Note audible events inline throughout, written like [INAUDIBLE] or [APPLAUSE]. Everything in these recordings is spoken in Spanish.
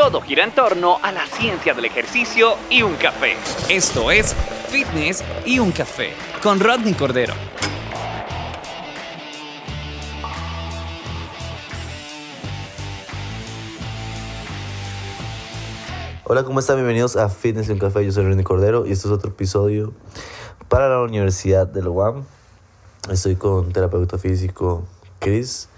Todo gira en torno a la ciencia del ejercicio y un café. Esto es Fitness y un café con Rodney Cordero. Hola, ¿cómo están? Bienvenidos a Fitness y un café. Yo soy Rodney Cordero y este es otro episodio para la Universidad del UAM. Estoy con terapeuta físico Chris.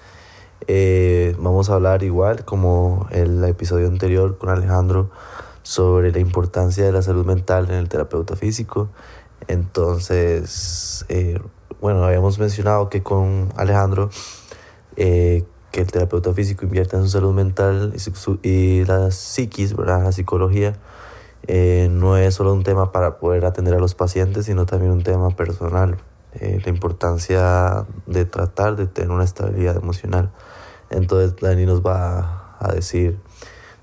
Eh, vamos a hablar igual como el episodio anterior con Alejandro sobre la importancia de la salud mental en el terapeuta físico. Entonces, eh, bueno, habíamos mencionado que con Alejandro eh, que el terapeuta físico invierte en su salud mental y, la psiquis, ¿verdad? la psicología, no es solo un tema para poder atender a los pacientes, sino también un tema personal. la importancia de tratar de tener una estabilidad emocional. Entonces Dani nos va a decir,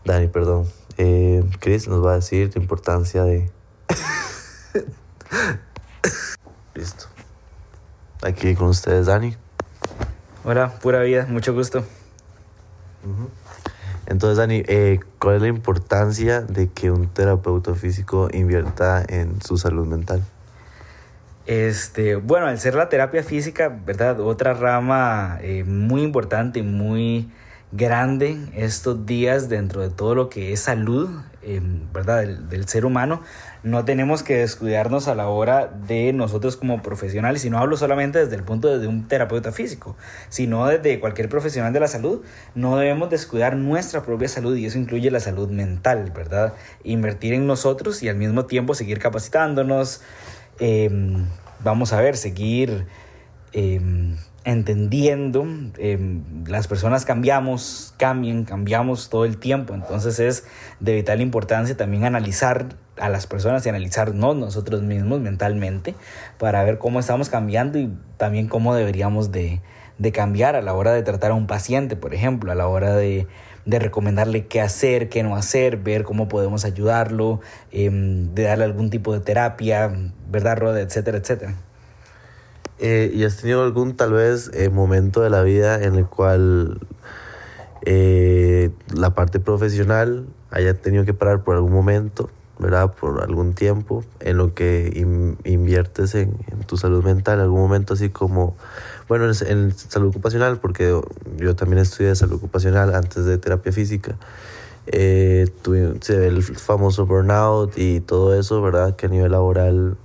Dani, perdón, eh, Chris nos va a decir la importancia de... [LAUGHS] Listo. Aquí con ustedes, Dani. Hola, pura vida, mucho gusto. Entonces, Dani, eh, ¿cuál es la importancia de que un terapeuta físico invierta en su salud mental? Este, bueno, al ser la terapia física, ¿verdad? Otra rama eh, muy importante, muy grande estos días dentro de todo lo que es salud, em, ¿verdad? Del, ser humano. No tenemos que descuidarnos a la hora de nosotros como profesionales, y no hablo solamente desde el punto de un terapeuta físico, sino desde cualquier profesional de la salud, no debemos descuidar nuestra propia salud y eso incluye la salud mental, ¿verdad? Invertir en nosotros y al mismo tiempo seguir capacitándonos, Em, vamos a ver, seguir em, entendiendo. Em, las personas cambiamos, cambian, cambiamos todo el tiempo. Entonces es de vital importancia también analizar a las personas y analizarnos nosotros mismos mentalmente para ver cómo estamos cambiando y también cómo deberíamos de, de cambiar a la hora de tratar a un paciente, por ejemplo, a la hora de de recomendarle qué hacer, qué no hacer, ver cómo podemos ayudarlo, em, de darle algún tipo de terapia, ¿verdad, Rod? Etcétera, etcétera. Eh, ¿Y has tenido algún tal vez eh, momento de la vida en el cual eh, la parte profesional haya tenido que parar por algún momento, ¿verdad? Por algún tiempo, en lo que inviertes en, en, tu salud mental, algún momento así como bueno, en, salud ocupacional, porque yo también estudié salud ocupacional antes de terapia física. Eh, tuve, se ve el famoso burnout y todo eso, ¿verdad? Que a nivel laboral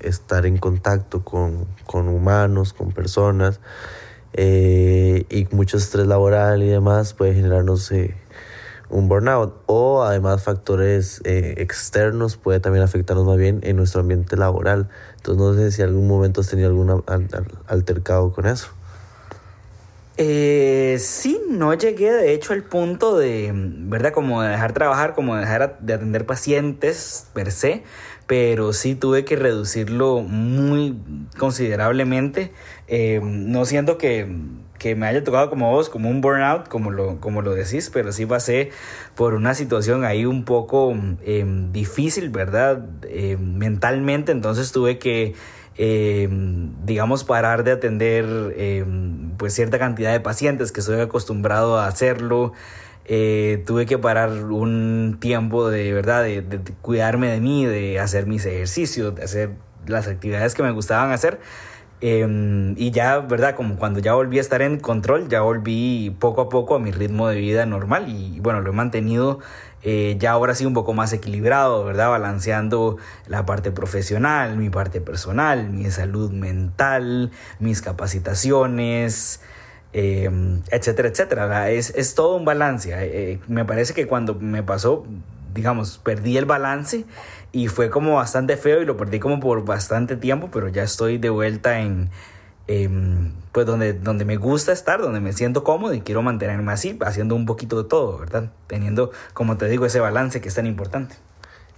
estar en contacto con, con humanos, con personas eh, y mucho estrés laboral y demás puede generarnos eh, un burnout o además factores eh, externos puede también afectarnos más bien en nuestro ambiente laboral. Entonces no sé si en algún momento has tenido algún altercado con eso. Eh, sí, no llegué de hecho al punto de, ¿verdad? Como de dejar trabajar, como de dejar de atender pacientes per se, pero sí tuve que reducirlo muy considerablemente. Eh, no siento que que me haya tocado como vos, como un burnout, como lo, como lo decís, pero sí pasé por una situación ahí un poco em, difícil, ¿verdad? Em, mentalmente, entonces tuve que, em, digamos, parar de atender pues cierta cantidad de pacientes que estoy acostumbrado a hacerlo. Eh, tuve que parar un tiempo de verdad, de cuidarme de mí, de hacer mis ejercicios, de hacer las actividades que me gustaban hacer Em, y ya, ¿verdad? Como cuando ya volví a estar en control, ya volví poco a poco a mi ritmo de vida normal y bueno, lo he mantenido eh, ya ahora sí un poco más equilibrado, ¿verdad? Balanceando la parte profesional, mi parte personal, mi salud mental, mis capacitaciones, em, etcétera, etcétera. Es, es todo un balance. Eh, me parece que cuando me pasó, digamos, perdí el balance y fue como bastante feo y lo perdí como por bastante tiempo, pero ya estoy de vuelta en, pues donde, donde me gusta estar, donde me siento cómodo y quiero mantenerme así, haciendo un poquito de todo, ¿verdad? Teniendo, como te digo, ese balance que es tan importante.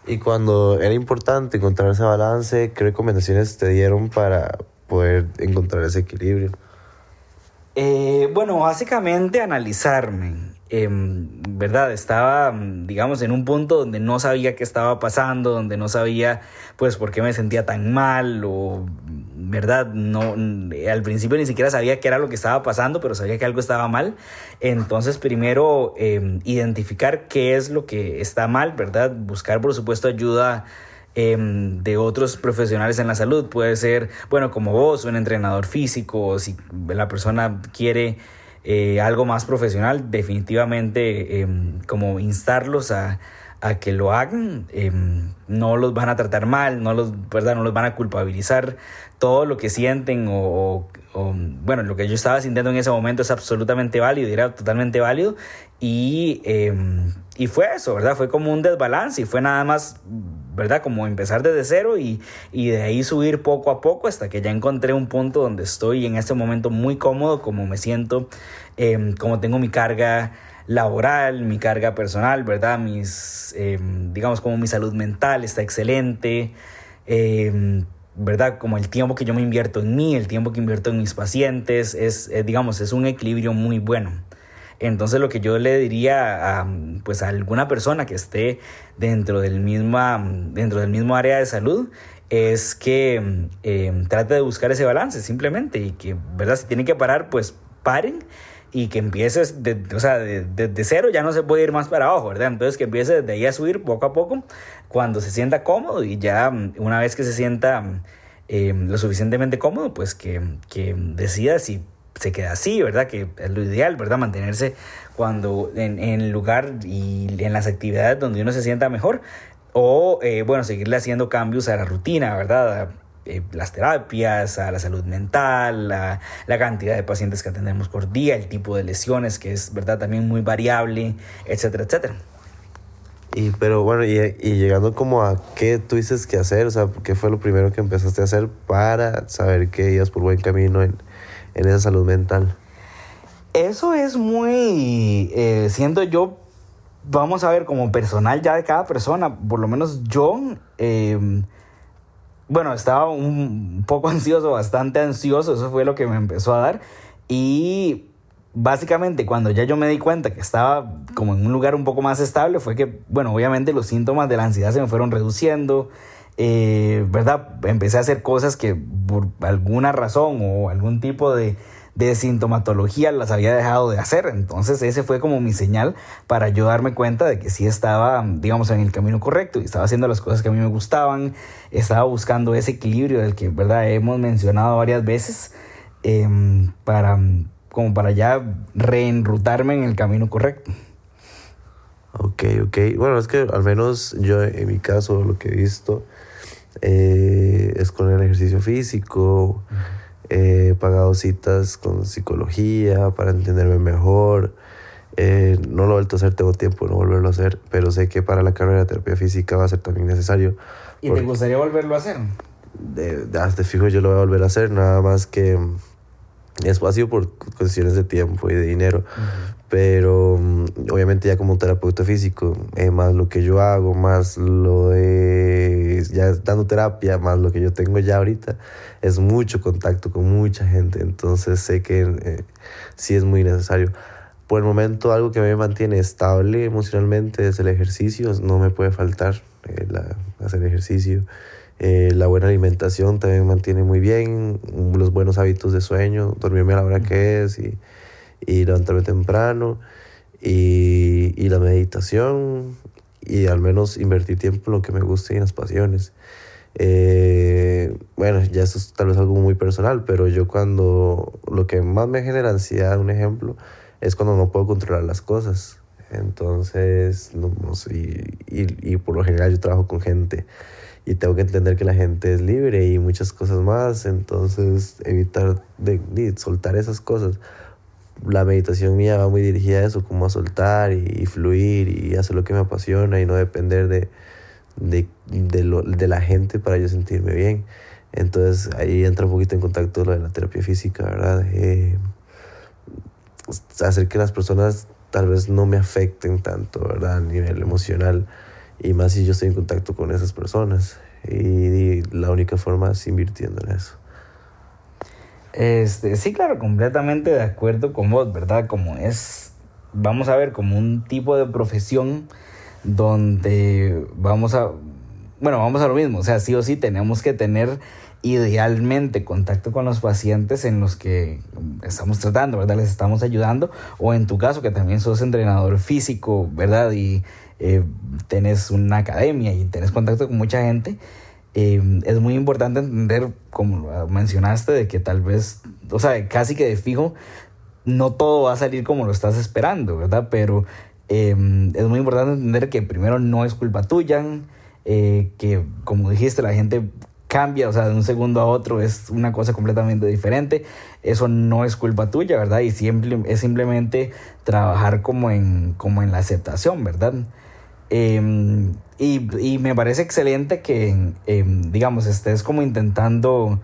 Y cuando era importante encontrar ese balance, ¿qué recomendaciones te dieron para poder encontrar ese equilibrio? Eh, bueno, básicamente analizarme, em, ¿verdad? Estaba, digamos, en un punto donde no sabía qué estaba pasando, donde no sabía, pues, por qué me sentía tan mal o, ¿verdad? No, al principio ni siquiera sabía qué era lo que estaba pasando, pero sabía que algo estaba mal. Entonces, primero, em, identificar qué es lo que está mal, ¿verdad? Buscar, por supuesto, ayuda Em, de otros profesionales en la salud. Puede ser, bueno, como vos, un entrenador físico, o si la persona quiere eh, algo más profesional, definitivamente em, como instarlos a, a, que lo hagan. Em, no los van a tratar mal, no los, ¿verdad? no los van a culpabilizar. Todo lo que sienten o, bueno, lo que yo estaba sintiendo en ese momento es absolutamente válido, era totalmente válido. Y, y fue eso, ¿verdad? Fue como un desbalance y fue nada más ¿verdad? Como empezar desde cero y, de ahí subir poco a poco hasta que ya encontré un punto donde estoy en este momento muy cómodo, como me siento, em, como tengo mi carga laboral, mi carga personal, ¿verdad? Mis, em, digamos, como mi salud mental está excelente, em, ¿verdad? Como el tiempo que yo me invierto en mí, el tiempo que invierto en mis pacientes, es, es digamos, es un equilibrio muy bueno. Entonces lo que yo le diría a, pues a alguna persona que esté dentro del, misma, dentro del mismo área de salud es que eh, trate de buscar ese balance simplemente y que, ¿verdad? Si tiene que parar, pues paren y que empieces, de, o sea, desde de, cero ya no se puede ir más para abajo, ¿verdad? Entonces que empiece desde ahí a subir poco a poco cuando se sienta cómodo y ya una vez que se sienta eh, lo suficientemente cómodo, pues que, que decida si se queda así, ¿verdad? Que es lo ideal, ¿verdad? Mantenerse cuando en, el lugar y en las actividades donde uno se sienta mejor. O, eh, bueno, seguirle haciendo cambios a la rutina, ¿verdad? Eh, las terapias, a la salud mental, a la cantidad de pacientes que atendemos por día, el tipo de lesiones que es, ¿verdad? También muy variable, etcétera, etcétera. Y, pero bueno, y, y, llegando como a qué tuviste que hacer, o sea, qué fue lo primero que empezaste a hacer para saber que ibas por buen camino en, en esa salud mental? Eso es muy, eh, siento yo, vamos a ver, como personal ya de cada persona, por lo menos yo, em, bueno, estaba un poco [LAUGHS] ansioso, bastante ansioso, eso fue lo que me empezó a dar. Y básicamente cuando ya yo me di cuenta que estaba como en un lugar un poco más estable, fue que, bueno, obviamente los síntomas de la ansiedad se me fueron reduciendo. Eh, ¿verdad? Empecé a hacer cosas que por alguna razón o algún tipo de, de sintomatología las había dejado de hacer. Entonces ese fue como mi señal para yo darme cuenta de que sí estaba, digamos, en el camino correcto y estaba haciendo las cosas que a mí me gustaban, estaba buscando ese equilibrio del que, ¿verdad? Hemos mencionado varias veces em, para, como para ya reenrutarme en el camino correcto. Ok, ok. Bueno, es que al menos yo en mi caso lo que he visto eh, es con el ejercicio físico, he pagado citas con psicología para entenderme mejor. Eh, no lo he vuelto a hacer, tengo tiempo de no volverlo a hacer, pero sé que para la carrera de terapia física va a ser también necesario. ¿Y te gustaría volverlo a hacer? De, de, fijo yo lo voy a volver a hacer, nada más que espacio por cuestiones de tiempo y de dinero. Pero mm, obviamente ya como terapeuta físico, eh, más lo que yo hago, más lo de ya dando terapia, más lo que yo tengo ya ahorita, es mucho contacto con mucha gente. Entonces sé que eh, sí es muy necesario. Por el momento algo que me mantiene estable emocionalmente es el ejercicio, no me puede faltar eh, hacer ejercicio. Eh, la buena alimentación también mantiene muy bien, los buenos hábitos de sueño, dormirme a la hora que es y, y levantarme temprano y, y, la meditación y al menos invertir tiempo en lo que me guste y en las pasiones. Eh, bueno, ya eso es tal vez algo muy personal, pero yo cuando lo que más me genera ansiedad, un ejemplo, es cuando no puedo controlar las cosas. Entonces, no, y, y por lo general yo trabajo con gente y tengo que entender que la gente es libre y muchas cosas más, entonces evitar de, soltar esas cosas. La meditación mía va muy dirigida a eso, como a soltar y, fluir y hacer lo que me apasiona y no depender de, de, de, lo, de la gente para yo sentirme bien. Entonces ahí entra un poquito en contacto lo de la terapia física, ¿verdad? Eh, hacer que las personas tal vez no me afecten tanto, ¿verdad? A nivel emocional y más si yo estoy en contacto con esas personas. Y, la única forma es invirtiendo en eso. Este, sí, claro, completamente de acuerdo con vos, ¿verdad? Como es, vamos a ver, como un tipo de profesión donde vamos a, bueno, vamos a lo mismo, o sea, sí o sí tenemos que tener idealmente contacto con los pacientes en los que estamos tratando, ¿verdad? Les estamos ayudando, o en tu caso que también sos entrenador físico, ¿verdad? Y eh, tenés una academia y tenés contacto con mucha gente, eh, es muy importante entender, como mencionaste, de que tal vez, o sea, casi que de fijo, no todo va a salir como lo estás esperando, ¿verdad? Pero eh, es muy importante entender que primero no es culpa tuya, que como dijiste, la gente cambia, o sea, de un segundo a otro es una cosa completamente diferente. Eso no es culpa tuya, ¿verdad? Y siempre es simplemente trabajar como en, como en la aceptación, ¿verdad? Em, y, me parece excelente que, em, digamos, estés como intentando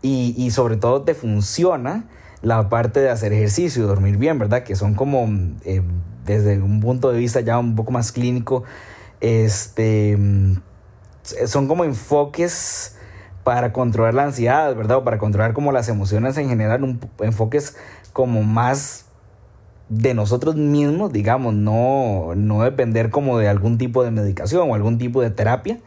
y, sobre todo te funciona la parte de hacer ejercicio, dormir bien, ¿verdad? Que son como, em, desde un punto de vista ya un poco más clínico, este, son como enfoques para controlar la ansiedad, ¿verdad? O para controlar como las emociones en general, un, enfoques como más de nosotros mismos, digamos, no, no depender como de algún tipo de medicación o algún tipo de terapia.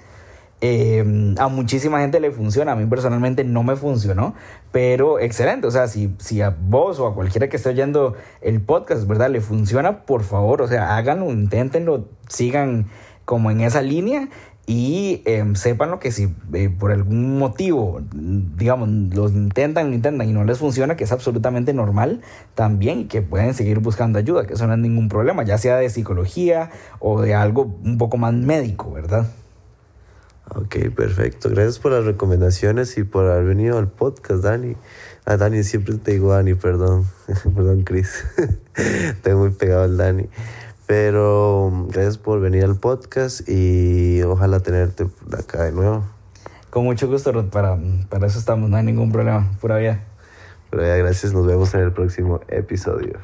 Eh, a muchísima gente le funciona, a mí personalmente no me funcionó, pero excelente, o sea, si, si a vos o a cualquiera que esté oyendo el podcast, ¿verdad? Le funciona, por favor, o sea, háganlo, inténtenlo, sigan como en esa línea y eh, sepan lo que si eh, por algún motivo, digamos, los intentan, lo intentan y no les funciona, que es absolutamente normal también y que pueden seguir buscando ayuda, que eso no es ningún problema, ya sea de psicología o de algo un poco más médico, ¿verdad? Ok, perfecto. Gracias por las recomendaciones y por haber venido al podcast, Dani. A Dani siempre te digo Dani, perdón. [LAUGHS] perdón, Chris. [LAUGHS] Tengo muy pegado al Dani. Pero gracias por venir al podcast y ojalá tenerte acá de nuevo. Con mucho gusto, Ruth. Para, para eso estamos, no hay ningún problema. Pura vida. Pura vida, gracias. Nos vemos en el próximo episodio.